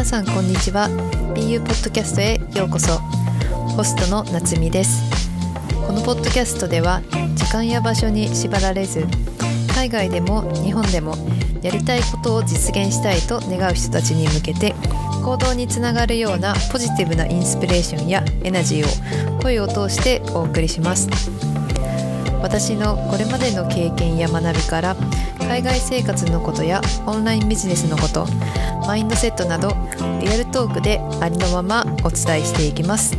皆さんこんにちは。BU ポッドキャストへようこそ。ホストの夏美です。このポッドキャストでは時間や場所に縛られず海外でも日本でもやりたいことを実現したいと願う人たちに向けて行動につながるようなポジティブなインスピレーションやエナジーを声を通してお送りします。私のこれまでの経験や学びから海外生活のことやオンラインビジネスのことマインドセットなどリアルトークでありのままお伝えしていきます。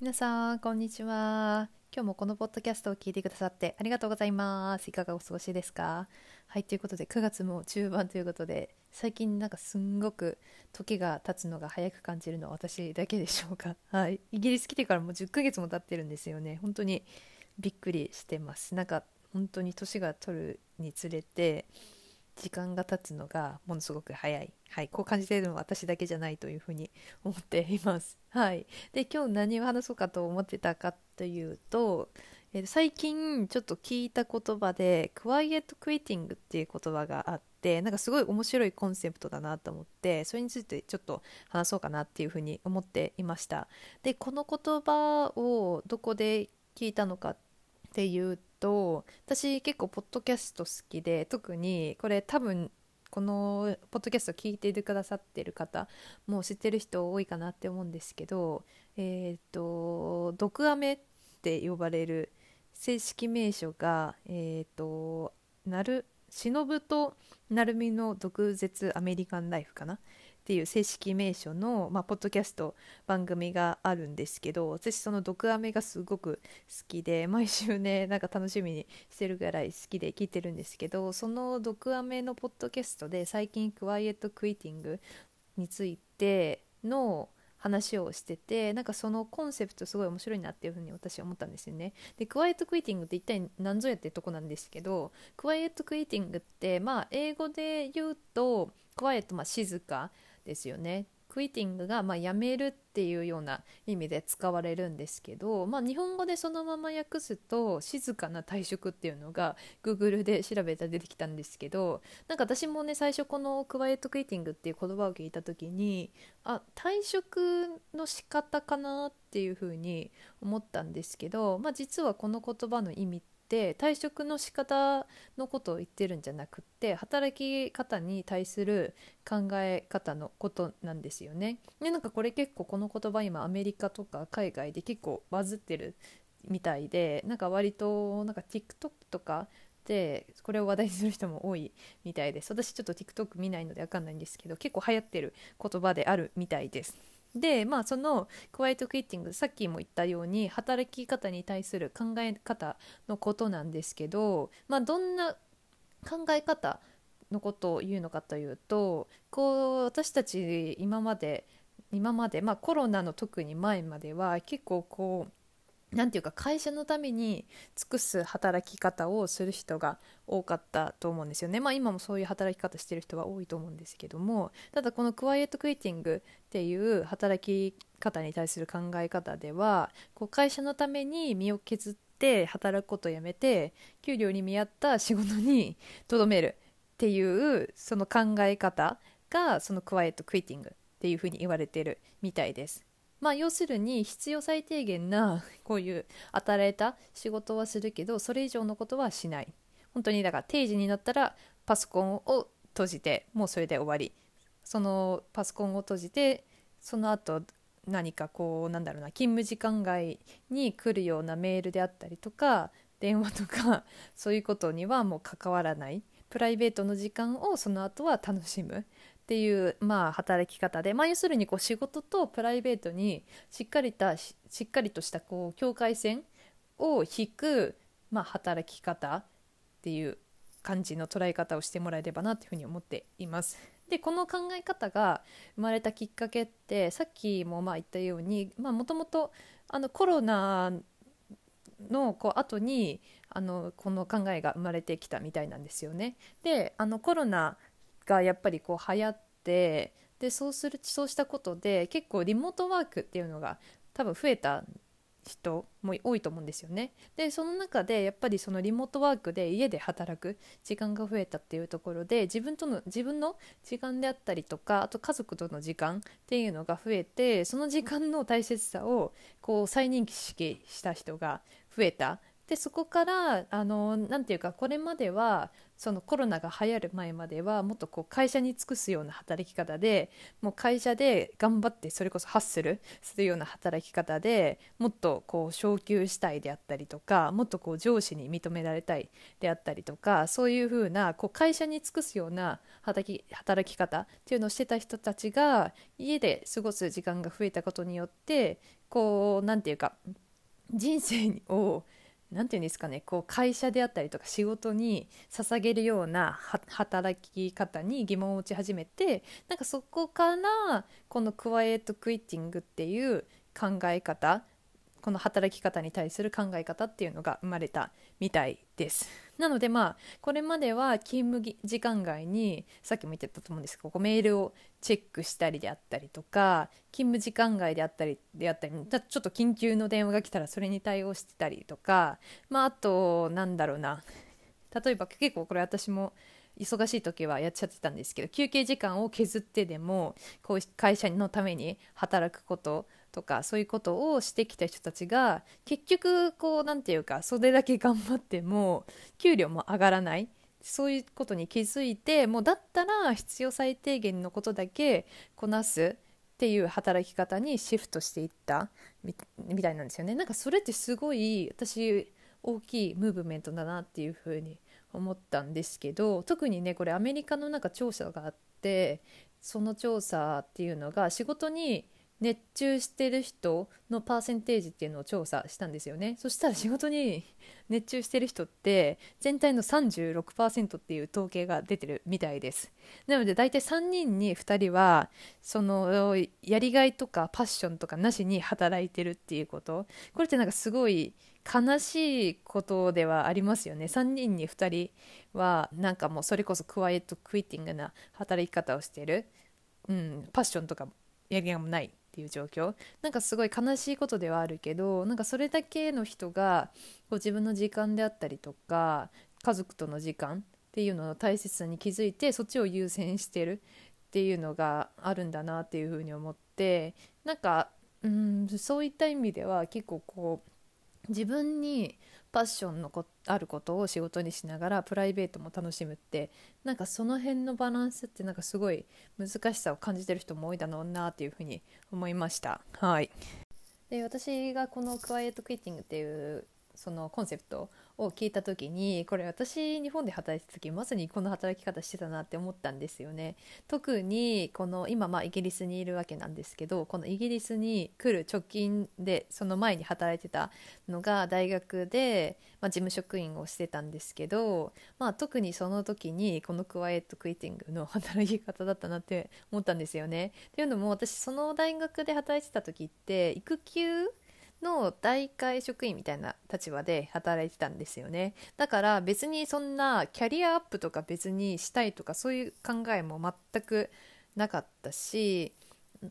皆さんこんにちは。今日もこのポッドキャストを聞いてくださってありがとうございます。いかがお過ごしですか？はいということで9月も中盤ということで最近なんかすんごく時が経つのが早く感じるのは私だけでしょうか。はい。イギリス来てからもう10ヶ月も経ってるんですよね。本当にびっくりしてます。なんか本当に年が取るにつれて時間が経つのがものすごく早い、はい、こう感じているのは私だけじゃないというふうに思っています。はい、で今日何を話そうかと思ってたかというと、えー、最近ちょっと聞いた言葉でクワイエットクイティングっていう言葉があってなんかすごい面白いコンセプトだなと思ってそれについてちょっと話そうかなっていうふうに思っていました。でこの言葉をどこで聞いたのかっていうと私結構ポッドキャスト好きで特にこれ多分このポッドキャスト聞いてくださってる方もう知ってる人多いかなって思うんですけどえっ、ー、と毒アメって呼ばれる正式名称がえっ、ー、となる忍と成海の毒舌アメリカンライフかな？っていう正式名称の、まあ、ポッドキャスト番組があるんですけど私その「毒アメ」がすごく好きで毎週ねなんか楽しみにしてるぐらい好きで聞いてるんですけどその「毒アメ」のポッドキャストで最近クワイエットクイティングについての話をしててなんかそのコンセプトすごい面白いなっていうふうに私は思ったんですよね。でクワイエットクイーティングって一体何ぞやってとこなんですけどクワイエットクイーティングってまあ英語で言うとクワイエットまあ静かですよね。クイティングがまあやめるっていうような意味で使われるんですけど、まあ、日本語でそのまま訳すと静かな退職っていうのが Google で調べたら出てきたんですけどなんか私もね最初このクワイエットクイティングっていう言葉を聞いた時にあ退職の仕方かなっていうふうに思ったんですけど、まあ、実はこの言葉の意味って退職の仕方のことを言ってるんじゃなくって働き方に対する考え方のことなんですよね。でなんかこれ結構この言葉今アメリカとか海外で結構バズってるみたいでなんか割となんか TikTok とかでこれを話題にする人も多いみたいです私ちょっと TikTok 見ないので分かんないんですけど結構流行ってる言葉であるみたいですでまあそのクワイトクイッティングさっきも言ったように働き方に対する考え方のことなんですけど、まあ、どんな考え方のことを言うのかというとこう私たち今まで今まで、まあ、コロナの特に前までは結構こう何て言うか会社のために尽くす働き方をする人が多かったと思うんですよね。まあ今もそういう働き方してる人は多いと思うんですけどもただこのクワイエットクイティングっていう働き方に対する考え方ではこう会社のために身を削って働くことをやめて給料に見合った仕事にとどめるっていうその考え方がそのクワイエットクイティングっていうふうに言われてるみたいです。まあ、要するに必要最低限なこういう与えた仕事はするけどそれ以上のことはしない。本当にだから定時になったらパソコンを閉じてもうそれで終わり。そのパソコンを閉じてその後何かこうなんだろうな勤務時間外に来るようなメールであったりとか電話とかそういうことにはもう関わらない。プライベートの時間をその後は楽しむ。っていう、まあ、働き方で、まあ、要するにこう仕事とプライベートにしっかりたしっかりとしたこう境界線を引く、まあ、働き方っていう感じの捉え方をしてもらえればなというふうに思っています。でこの考え方が生まれたきっかけってさっきもまあ言ったようにもともとコロナのこう後にあのこの考えが生まれてきたみたいなんですよね。であのコロナがやっぱりこう流行ってでそうするそうしたことで結構リモートワークっていうのが多分増えた人も多いと思うんですよね。でその中でやっぱりそのリモートワークで家で働く時間が増えたっていうところで自分との自分の時間であったりとかあと家族との時間っていうのが増えてその時間の大切さをこう再認識した人が増えたでそこからあのなんていうかこれまではそのコロナが流行る前まではもっとこう会社に尽くすような働き方でもう会社で頑張ってそれこそハッスルするような働き方でもっとこう昇給したいであったりとかもっとこう上司に認められたいであったりとかそういうふうなこう会社に尽くすような働き働き方っていうのをしてた人たちが家で過ごす時間が増えたことによってこう何て言うか人生を何て言うんですかねこう会社であったりとか仕事に捧げるような働き方に疑問を持ち始めてなんかそこからこのクワイエットクイッティングっていう考え方この働き方に対する考え方っていうのが生まれたみたいです。なのでまあこれまでは勤務時間外にさっきも言ってたと思うんですけどメールをチェックしたりであったりとか勤務時間外であったりであったりちょっと緊急の電話が来たらそれに対応してたりとかまああとなんだろうな例えば結構これ私も忙しい時はやっちゃってたんですけど休憩時間を削ってでもこう会社のために働くこととかそういうことをしてきた人たちが結局こう何て言うかそれだけ頑張っても給料も上がらない。そういうことに気づいてもうだったら必要最低限のことだけこなすっていう働き方にシフトしていったみたいなんですよね。なんかそれってすごい私大きいムーブメントだなっていうふうに思ったんですけど特にねこれアメリカのなんか調査があってその調査っていうのが仕事に熱中してる人のパーセンテージっていうのを調査したんですよね。そしたら仕事に熱中してる人って全体の36%っていう統計が出てるみたいです。なので大体3人に2人はそのやりがいとかパッションとかなしに働いてるっていうこと。これってなんかすごい悲しいことではありますよね。3人に2人はなんかもうそれこそクワイエットクイッティングな働き方をしてる、うん、パッションとかやりがいもない。っていう状況。なんかすごい悲しいことではあるけどなんかそれだけの人がこう自分の時間であったりとか家族との時間っていうのの大切さに気づいてそっちを優先してるっていうのがあるんだなっていうふうに思ってなんかうんそういった意味では結構こう自分にパッションのこあることを仕事にしながらプライベートも楽しむってなんかその辺のバランスってなんかすごい難しさを感じてる人も多いだろうなっていうふうに思いました。はい、で私がこのクワイエットクイッティングっていうそのコンセプトを聞いた時にこれ私日本で働いてた時まさにこの働き方してたなって思ったんですよね。特にこの今まあイギリスにいるわけなんですけどこのイギリスに来る直近でその前に働いてたのが大学で、まあ、事務職員をしてたんですけど、まあ、特にその時にこのクワイエットクイッティングの働き方だったなって思ったんですよね。っていうのも私その大学で働いてた時って育休の大会職員みたいな立場で働いてたんですよね。だから別にそんなキャリアアップとか別にしたいとかそういう考えも全くなかったし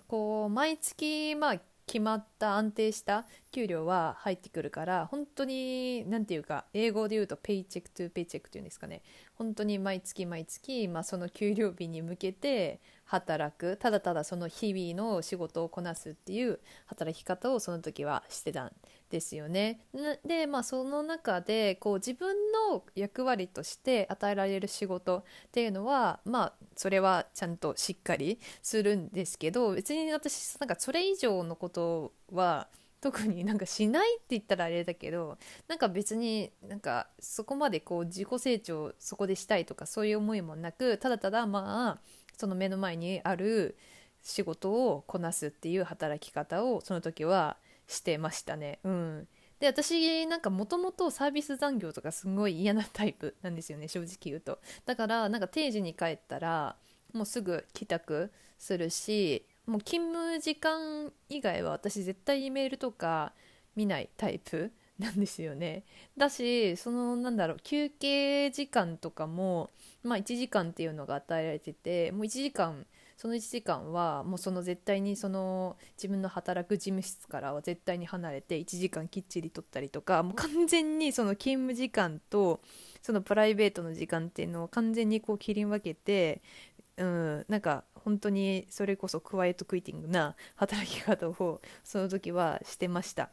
こう毎月まあ決まった安定した給料は入ってくるから本当に何て言うか英語で言うと paycheck to paycheck っていうんですかね。本当に毎月毎月、まあ、その給料日に向けて働くただただその日々の仕事をこなすっていう働き方をその時はしてたんですよね。でまあその中でこう自分の役割として与えられる仕事っていうのはまあそれはちゃんとしっかりするんですけど別に私なんかそれ以上のことは特になんかしないって言ったらあれだけどなんか別になんかそこまでこう自己成長そこでしたいとかそういう思いもなくただただまあその目の前にある仕事をこなすっていう働き方をその時はしてましたね。うん、で私なんかもともとサービス残業とかすごい嫌なタイプなんですよね正直言うと。だからなんか定時に帰ったらもうすぐ帰宅するしもう勤務時間以外は私絶対メールとか見ないタイプなんですよね。だしそのなんだろう休憩時間とかも、まあ、1時間っていうのが与えられててもう1時間その1時間はもうその絶対にその自分の働く事務室からは絶対に離れて1時間きっちり取ったりとかもう完全にその勤務時間とそのプライベートの時間っていうのを完全にこう切り分けて、うん、なんか本当にそれこそクワイエットクイティングな働き方をその時はしてました。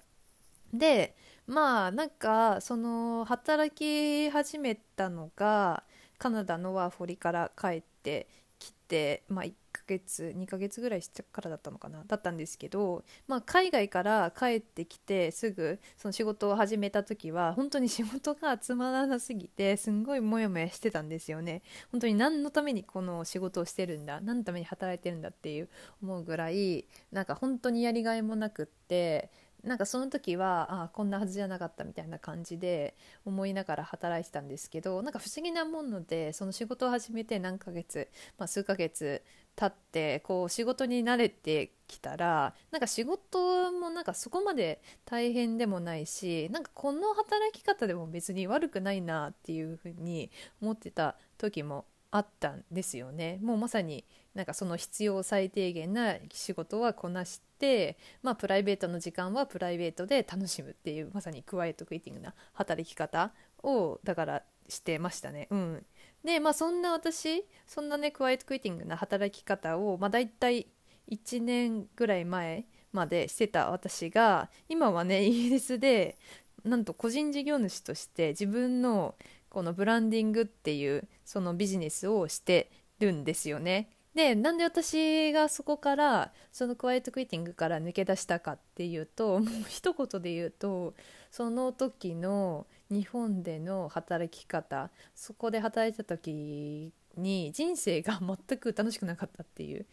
でまあなんかその働き始めたのがカナダのワーホリから帰ってきて、まあ、1ヶ月2ヶ月ぐらいしてからだったのかなだったんですけど、まあ、海外から帰ってきてすぐその仕事を始めた時は本当に仕事がつまらなすぎてすんごいモヤモヤしてたんですよね。本当に何のためにこの仕事をしてるんだ何のために働いてるんだっていう思うぐらいなんか本当にやりがいもなくってなんかその時はあこんなはずじゃなかったみたいな感じで思いながら働いてたんですけどなんか不思議なものでその仕事を始めて何ヶ月、まあ、数ヶ月経ってこう仕事に慣れてきたらなんか仕事もなんかそこまで大変でもないしなんかこの働き方でも別に悪くないなっていうふうに思ってた時もあったんですよね。もうまさになんかその必要最低限な仕事はこなして、まあ、プライベートの時間はプライベートで楽しむっていうまさにクワイエットクイティングな働き方をだからしてましたね。うん、でまあそんな私そんなねクワイエットクイティングな働き方を、まあ、大体1年ぐらい前までしてた私が今はねイギリスでなんと個人事業主として自分のこのブランディングっていうそのビジネスをしてるんですよね。でなんで私がそこからそのクワイエットクイティングから抜け出したかっていうともう 一言で言うとその時の日本での働き方そこで働いた時に人生が全く楽しくなかったっていう、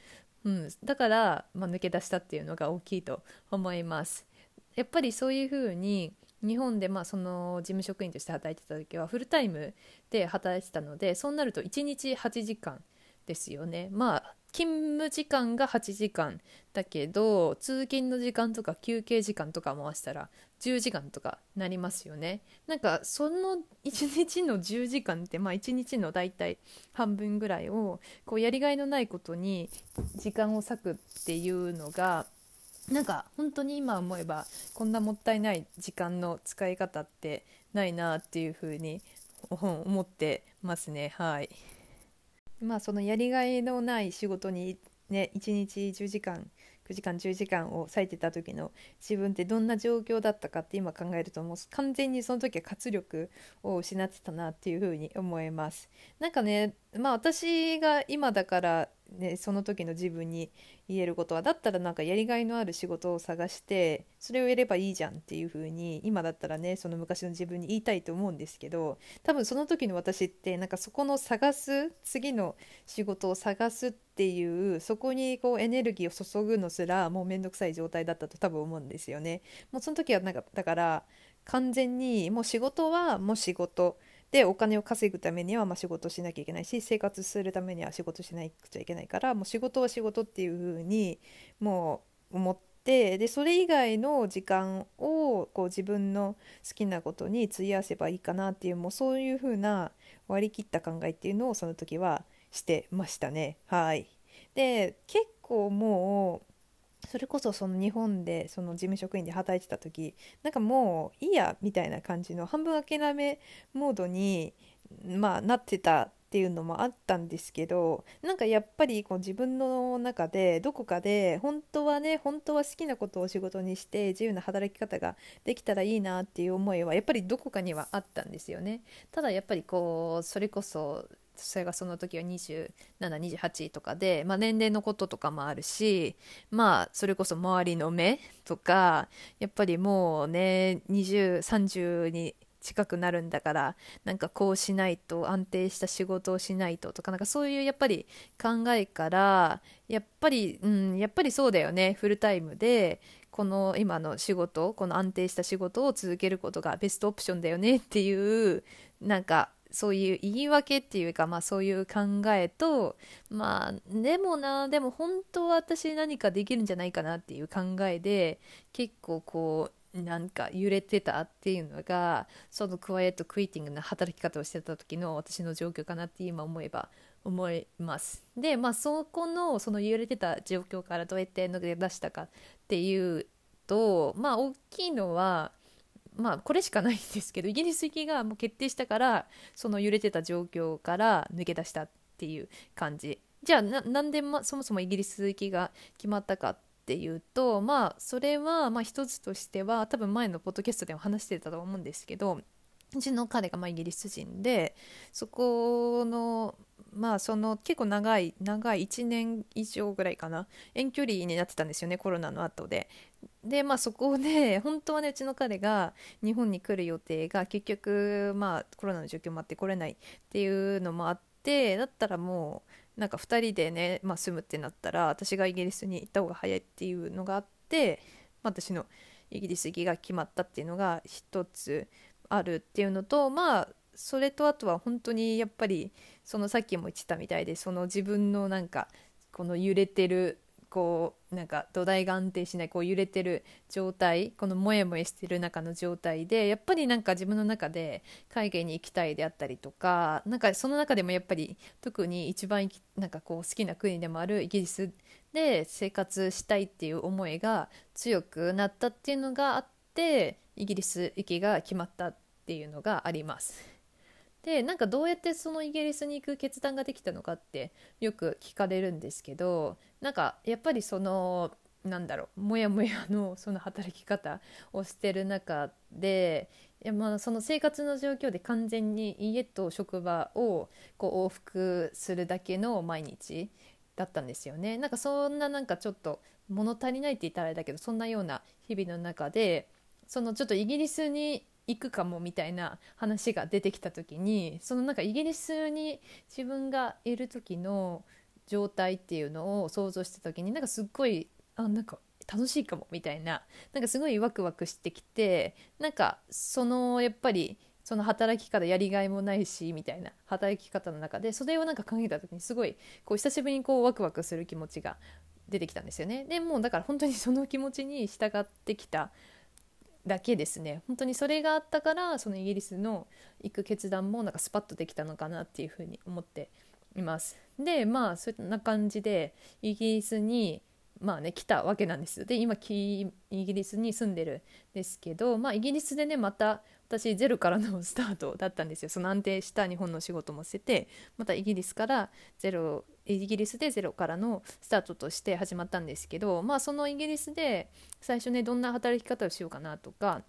うん、だから、まあ、抜け出したっていうのが大きいと思います。やっぱりそういうふうに日本でまあその事務職員として働いてた時はフルタイムで働いてたのでそうなると1日8時間ですよね。まあ勤務時間が8時間だけど通勤の時間とか休憩時間とか回したら10時間とかなりますよね。なんかその1日の10時間ってまあ1日の大体半分ぐらいをこうやりがいのないことに時間を割くっていうのがなんか本当に今思えばこんなもったいない時間の使い方ってないなっていうふうに思ってますねはい。まあそのやりがいのない仕事にね1日10時間9時間10時間を割いてた時の自分ってどんな状況だったかって今考えるともう完全にその時は活力を失ってたなっていうふうに思いますなんかねまあ私が今だからね、その時の自分に言えることはだったらなんかやりがいのある仕事を探してそれをやればいいじゃんっていう風に今だったらねその昔の自分に言いたいと思うんですけど多分その時の私ってなんかそこの探す次の仕事を探すっていうそこにこうエネルギーを注ぐのすらもうめんどくさい状態だったと多分思うんですよね。もうその時はなんかだから完全にもう仕事はもう仕事でお金を稼ぐためにはま仕事しなきゃいけないし生活するためには仕事しなくちゃいけないからもう仕事は仕事っていう風にもう思ってでそれ以外の時間をこう自分の好きなことに費やせばいいかなっていうもうそういう風な割り切った考えっていうのをその時はしてましたね。はい。で結構もうそれこそその日本でその事務職員で働いてた時なんかもういいやみたいな感じの半分諦めモードに、まあ、なってたっていうのもあったんですけどなんかやっぱりこう自分の中でどこかで本当はね本当は好きなことを仕事にして自由な働き方ができたらいいなっていう思いはやっぱりどこかにはあったんですよね。ただやっぱりこうそれこそそれがその時は2728とかで、まあ、年齢のこととかもあるしまあそれこそ周りの目とかやっぱりもうね2030に近くなるんだからなんかこうしないと安定した仕事をしないととかなんかそういうやっぱり考えからやっぱりうんやっぱりそうだよねフルタイムでこの今の仕事この安定した仕事を続けることがベストオプションだよねっていうなんかそういう言い訳っていうか、まあ、そういう考えとまあでもなでも本当は私何かできるんじゃないかなっていう考えで結構こうなんか揺れてたっていうのがそのクワイエットクイーティングな働き方をしてた時の私の状況かなって今思えば思います。でまあそこのその揺れてた状況からどうやって抜け出したかっていうとまあ大きいのはまあこれしかないんですけどイギリス行きがもう決定したからその揺れてた状況から抜け出したっていう感じ。じゃあなんで、ま、そもそもイギリス行きが決まったかっていうとまあそれはまあ一つとしては多分前のポッドキャストでも話してたと思うんですけどうちの彼がまイギリス人でそこのまあその結構長い長い1年以上ぐらいかな遠距離になってたんですよねコロナの後で。でまあそこで本当はねうちの彼が日本に来る予定が結局まあコロナの状況もあって来れないっていうのもあってだったらもうなんか2人でね、まあ、住むってなったら私がイギリスに行った方が早いっていうのがあって、まあ私のイギリス行きが決まったっていうのが一つ。あるっていうのとまあそれとあとは本当にやっぱりそのさっきも言ってたみたいでその自分のなんかこの揺れてるこうなんか土台が安定しないこう揺れてる状態このモヤモヤしてる中の状態でやっぱりなんか自分の中で海外に行きたいであったりとかなんかその中でもやっぱり特に一番なんかこう好きな国でもあるイギリスで生活したいっていう思いが強くなったっていうのがあってイギリス行きが決まったっていうのがあります。でなんかどうやってそのイギリスに行く決断ができたのかってよく聞かれるんですけどなんかやっぱりそのなんだろうモヤモヤのその働き方をしてる中でいやまあその生活の状況で完全に家と職場をこう往復するだけの毎日だったんですよねなんかそんななんかちょっと物足りないって言ったらあれだけどそんなような日々の中でそのちょっとイギリスに行くかもみたいな話が出てきた時にそのなんかイギリスに自分がいる時の状態っていうのを想像した時になんかすっごいあなんか楽しいかもみたいななんかすごいワクワクしてきてなんかそのやっぱりその働き方やりがいもないしみたいな働き方の中でそれをなんか考えた時にすごいこう久しぶりにこうワクワクする気持ちが出てきたんですよね。でもうだから本当にその気持ちに従ってきただけですね。本当にそれがあったからそのイギリスの行く決断もなんかスパッとできたのかなっていうふうに思っています。でまあそんな感じでイギリスにまあね来たわけなんです。よで今イギリスに住んでるんですけどまあイギリスでねまた私ゼロからのスタートだったんですよその安定した日本の仕事もしててまたイギリスからゼロイギリスでゼロからのスタートとして始まったんですけどまあそのイギリスで最初ねどんな働き方をしようかなとか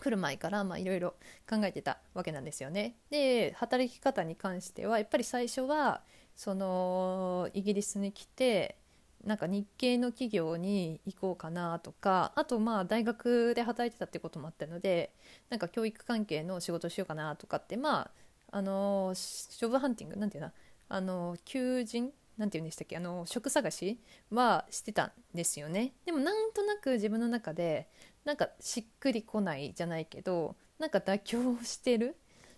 来る前からいろいろ考えてたわけなんですよね。で働き方に関してはやっぱり最初はそのイギリスに来てなんか日系の企業に行こうかなとかあとまあ大学で働いてたってこともあったのでなんか教育関係の仕事しようかなとかってまああのジョブハンティングなんていうのあの求人なんて言うんでしたっけあの職探しはしてたんですよね。でもなんとなく自分の中でなんかしっくりこないじゃないけどなんか妥協してる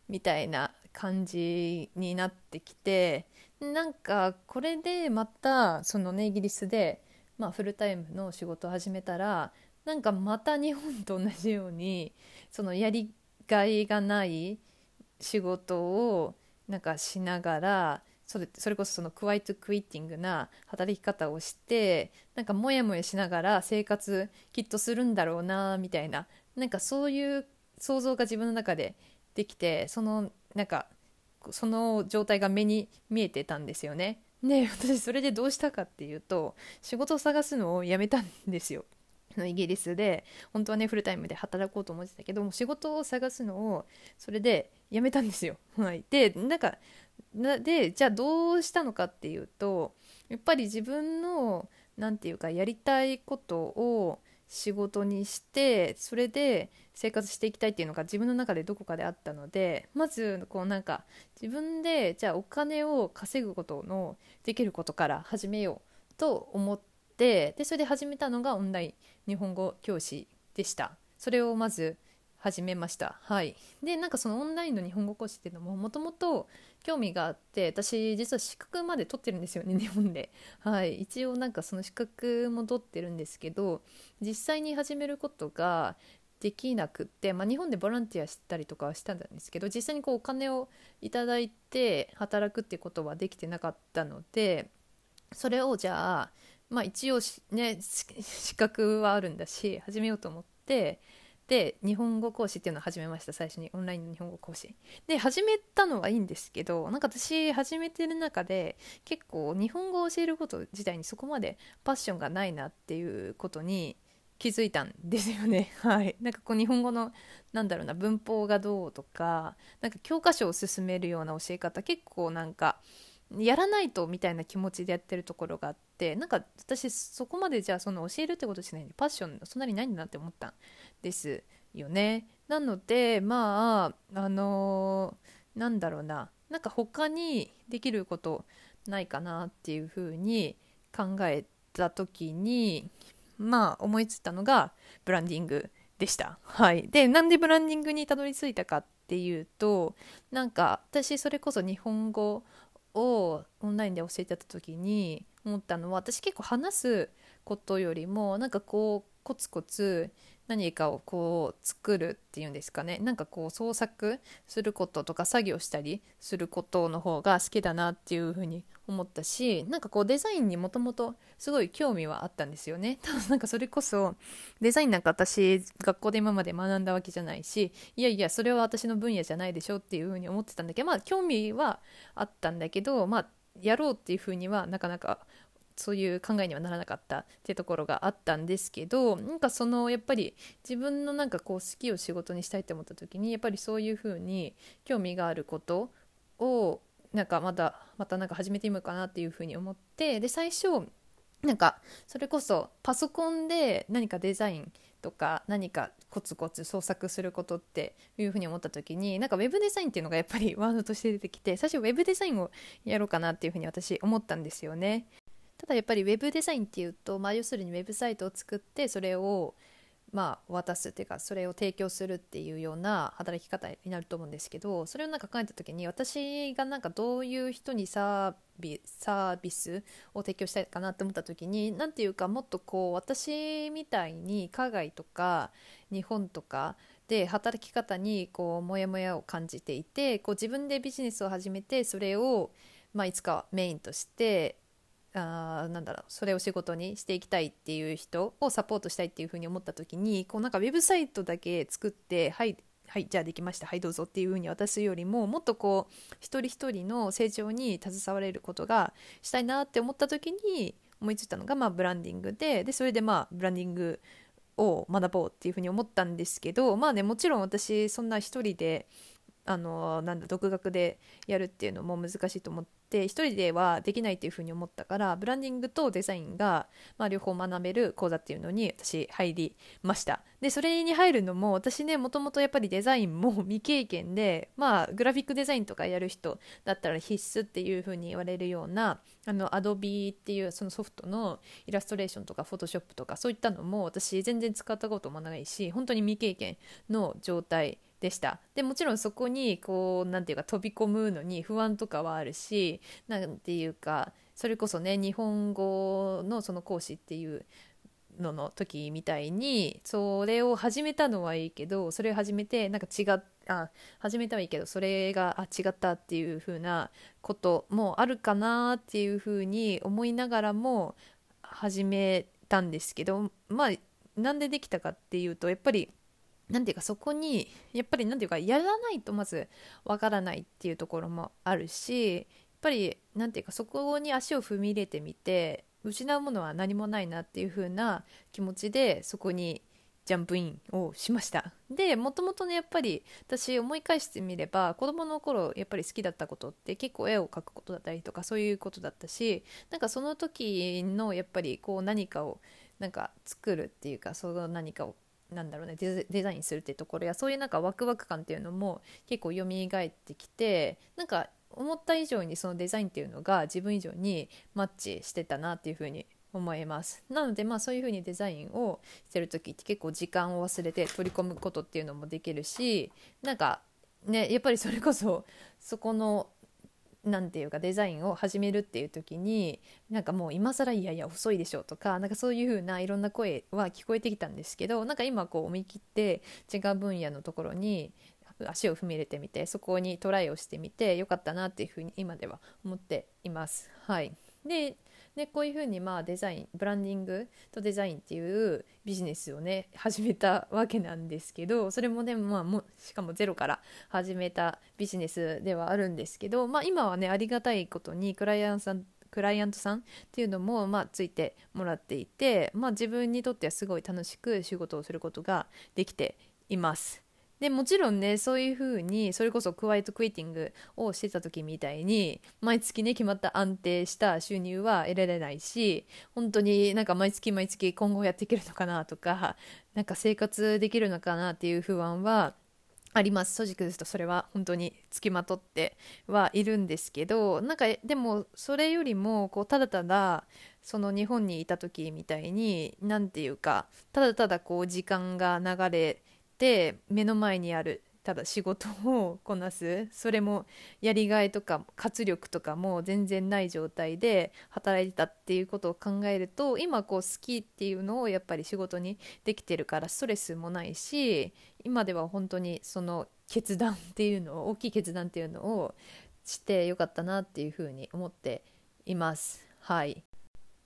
みたいな感じになってきてなんかこれでまたそのねイギリスで、まあ、フルタイムの仕事を始めたらなんかまた日本と同じようにそのやりがいがない仕事をなんかしながらそれそれこそそのクワイトクイッティングな働き方をしてなんかモヤモヤしながら生活きっとするんだろうなみたいななんかそういう想像が自分の中でできてそのなんかその状態が目に見えてたんですよね。で私それでどうしたかっていうと仕事を探すのをやめたんですよ。の イギリスで本当はねフルタイムで働こうと思ってたけども仕事を探すのをそれでやめたんですよ。はい、でなんかでじゃあどうしたのかっていうとやっぱり自分の何て言うかやりたいことを仕事にしてそれで生活していきたいっていうのが自分の中でどこかであったのでまずこうなんか自分でじゃあお金を稼ぐことのできることから始めようと思ってでそれで始めたのがオンライン日本語教師でした。それをまず始めました。はい。でなんかそのオンラインの日本語講師っていうのももともと興味があって私実は資格まで取ってるんですよね 日本で。はい。一応なんかその資格も取ってるんですけど実際に始めることができなくって、まあ、日本でボランティアしたりとかはしたんですけど実際にこうお金をいただいて働くってことはできてなかったのでそれをじゃあまあ一応ね 資格はあるんだし始めようと思ってで日本語講師っていうのを始めました最初にオンラインの日本語講師で始めたのはいいんですけどなんか私始めてる中で結構日本語を教えること自体にそこまでパッションがないなっていうことに気づいたんですよね。はい。なんかこう日本語のなんだろうな文法がどうとか、なんか教科書を進めるような教え方結構なんかやらないとみたいな気持ちでやってるところがあって、なんか私そこまでじゃあその教えるってことしないんでパッションそんなにないんだなって思ったんですよね。なのでまああのー、なんだろうななんか他にできることないかなっていうふうに考えた時にまあ思いついたのがブランディングでした。はい、でなんでブランディングにたどり着いたかっていうとなんか私それこそ日本語をオンラインで教えてた時に思ったのは私結構話すことよりもなんかこうコツコツ何かをこう作るっていうんですかね。なんかこう創作することとか作業したりすることの方が好きだなっていうふうに思ったしなんかこうデザインにもともとすごい興味はあったんですよね。ただなんかそれこそデザインなんか私学校で今まで学んだわけじゃないしいやいやそれは私の分野じゃないでしょっていうふうに思ってたんだけどまあ興味はあったんだけどまあやろうっていうふうにはなかなかそういう考えにはならなかったっていうところがあったんですけどなんかそのやっぱり自分のなんかこう好きを仕事にしたいって思った時にやっぱりそういうふうに興味があることをなんかまたまたなんか始めてみようかなっていうふうに思ってで最初なんかそれこそパソコンで何かデザインとか何かコツコツ創作することっていうふうに思った時になんかウェブデザインっていうのがやっぱりワードとして出てきて最初ウェブデザインをやろうかなっていうふうに私思ったんですよね。ただやっぱりウェブデザインっていうと、まあ、要するにウェブサイトを作ってそれをまあ渡すっていうかそれを提供するっていうような働き方になると思うんですけどそれをなんか考えた時に私がなんかどういう人にサービサービスを提供したいかなって思った時に何ていうかもっとこう私みたいに海外とか日本とかで働き方にこうモヤモヤを感じていてこう自分でビジネスを始めてそれをまあ、いつかメインとしてあなんだろうそれを仕事にしていきたいっていう人をサポートしたいっていうふうに思った時にこうなんかウェブサイトだけ作ってはいはいじゃあできましたはいどうぞっていうふうに渡すよりももっとこう一人一人の成長に携われることがしたいなって思った時に思いついたのがまあブランディングででそれでまあブランディングを学ぼうっていうふうに思ったんですけどまあねもちろん私そんな一人であのなんだ独学でやるっていうのも難しいと思って一人ではできないっていうふうに思ったからブランディングとデザインが、まあ、両方学べる講座っていうのに私入りました。でそれに入るのも私ねもともとやっぱりデザインも未経験でまあグラフィックデザインとかやる人だったら必須っていうふうに言われるようなあの Adobe っていうそのソフトのイラストレーションとか Photoshop とかそういったのも私全然使ったこともないし本当に未経験の状態でした。でもちろんそこにこう何て言うか飛び込むのに不安とかはあるし何て言うかそれこそね日本語のその講師っていうのの時みたいにそれを始めたのはいいけどそれを始めてなんか違っあ始めたはいいけどそれがあ違ったっていう風なこともあるかなっていう風に思いながらも始めたんですけどまあなんでできたかっていうとやっぱり何ていうかそこにやっぱり何ていうかやらないとまずわからないっていうところもあるしやっぱり何ていうかそこに足を踏み入れてみて失うものは何もないなっていう風な気持ちでそこにジャンプインをしました。でもともとねやっぱり私思い返してみれば子供の頃やっぱり好きだったことって結構絵を描くことだったりとかそういうことだったしなんかその時のやっぱりこう何かをなんか作るっていうかその何かをなんだろうねデザインするっていうところやそういうなんかワクワク感っていうのも結構蘇ってきてなんか思った以上にそのデザインっていうのが自分以上にマッチしてたなっていうふうに思います。なのでまあそういうふうにデザインをしてる時って結構時間を忘れて取り込むことっていうのもできるしなんかねやっぱりそれこそそこのなんていうかデザインを始めるっていう時になんかもう今更いやいや遅いでしょとかなんかそういう風ないろんな声は聞こえてきたんですけどなんか今こう思い切って違う分野のところに足を踏み入れてみてそこにトライをしてみてよかったなっていうふうに今では思っています。はい、ででこういうふうにまあデザインブランディングとデザインっていうビジネスをね始めたわけなんですけどそれもね、まあ、もしかもゼロから始めたビジネスではあるんですけど、まあ、今はねありがたいことにクライアントさんクライアントさんっていうのも、まあ、ついてもらっていて、まあ、自分にとってはすごい楽しく仕事をすることができています。でもちろんねそういうふうにそれこそクワイトクイッティングをしてた時みたいに毎月ね決まった安定した収入は得られないし本当になんか毎月毎月今後やっていけるのかなとかなんか生活できるのかなっていう不安はあります。正直ですとそれは本当につきまとってはいるんですけどなんかでもそれよりもこうただただその日本にいた時みたいに何て言うかただただこう時間が流れって目の前にあるただ仕事をこなすそれもやりがいとか活力とかも全然ない状態で働いてたっていうことを考えると今こう好きっていうのをやっぱり仕事にできてるからストレスもないし今では本当にその決断っていうのを大きい決断っていうのをしてよかったなっていうふうに思っています。はい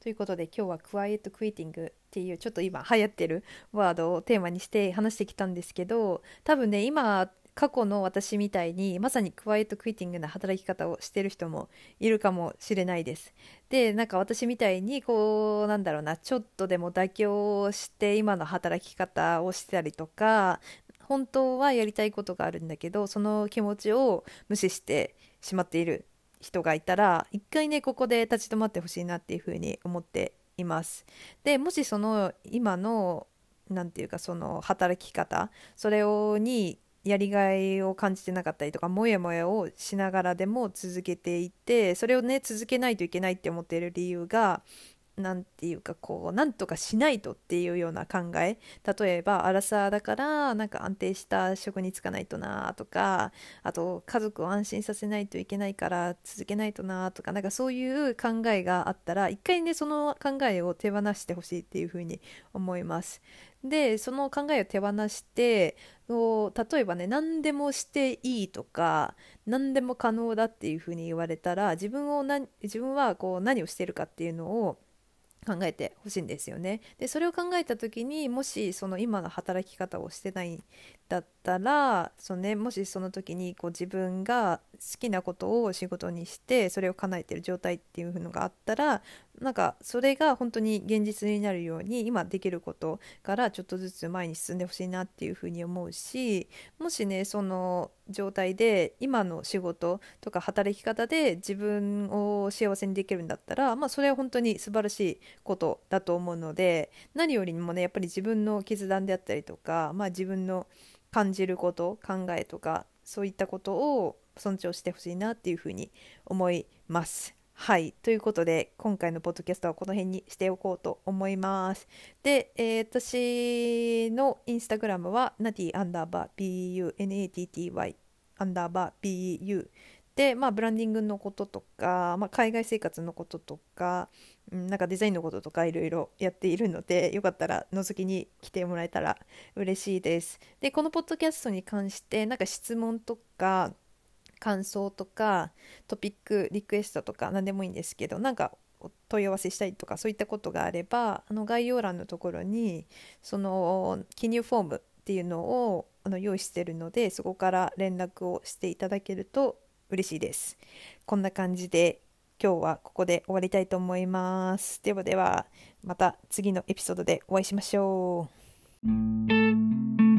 ということで今日はクワイエットクイティングっていうちょっと今流行ってるワードをテーマにして話してきたんですけど多分ね今過去の私みたいにまさにクワイエットクイティングな働き方をしてる人もいるかもしれないです。でなんか私みたいにこうなんだろうなちょっとでも妥協して今の働き方をしたりとか本当はやりたいことがあるんだけどその気持ちを無視してしまっている人がいたら一回ねここで立ち止まってほしいなっていうふうに思っています。でもしその今の何て言うかその働き方それをにやりがいを感じてなかったりとかモヤモヤをしながらでも続けていてそれをね続けないといけないって思っている理由が何て言うかこうなんとかしないとっていうような考え例えばアラサーだからなんか安定した職に就かないとなとかあと家族を安心させないといけないから続けないとなとかなんかそういう考えがあったら一回ねその考えを手放してほしいっていうふうに思います。でその考えを手放して例えばね何でもしていいとか何でも可能だっていうふうに言われたら自分を自分はこう何をしてるかっていうのを考えてほしいんですよね。でそれを考えた時にもしその今の働き方をしてないだったらその、ね、もしその時にこう自分が好きなことを仕事にしてそれを叶えてる状態っていうのがあったらなんかそれが本当に現実になるように今できることからちょっとずつ前に進んでほしいなっていうふうに思うしもしねその状態で今の仕事とか働き方で自分を幸せにできるんだったら、まあ、それは本当に素晴らしいことだと思うので何よりもねやっぱり自分の決断であったりとか、まあ、自分の感じること考えとかそういったことを尊重してほしいなっていうふうに思います。はい。ということで、今回のポッドキャストはこの辺にしておこうと思います。で、えー、私のインスタグラムは、ナティアンダーバー BU、NATTY アンダーバー BU で、まあ、ブランディングのこととか、まあ、海外生活のこととか、なんかデザインのこととかいろいろやっているので、よかったら覗きに来てもらえたら嬉しいです。で、このポッドキャストに関して、なんか質問とか、感想とかトピックリクエストとか何でもいいんですけどなんか問い合わせしたりとかそういったことがあればあの概要欄のところにその記入フォームっていうのをあの用意してるのでそこから連絡をしていただけると嬉しいです。こんな感じで今日はここで終わりたいと思います。ではではまた次のエピソードでお会いしましょう。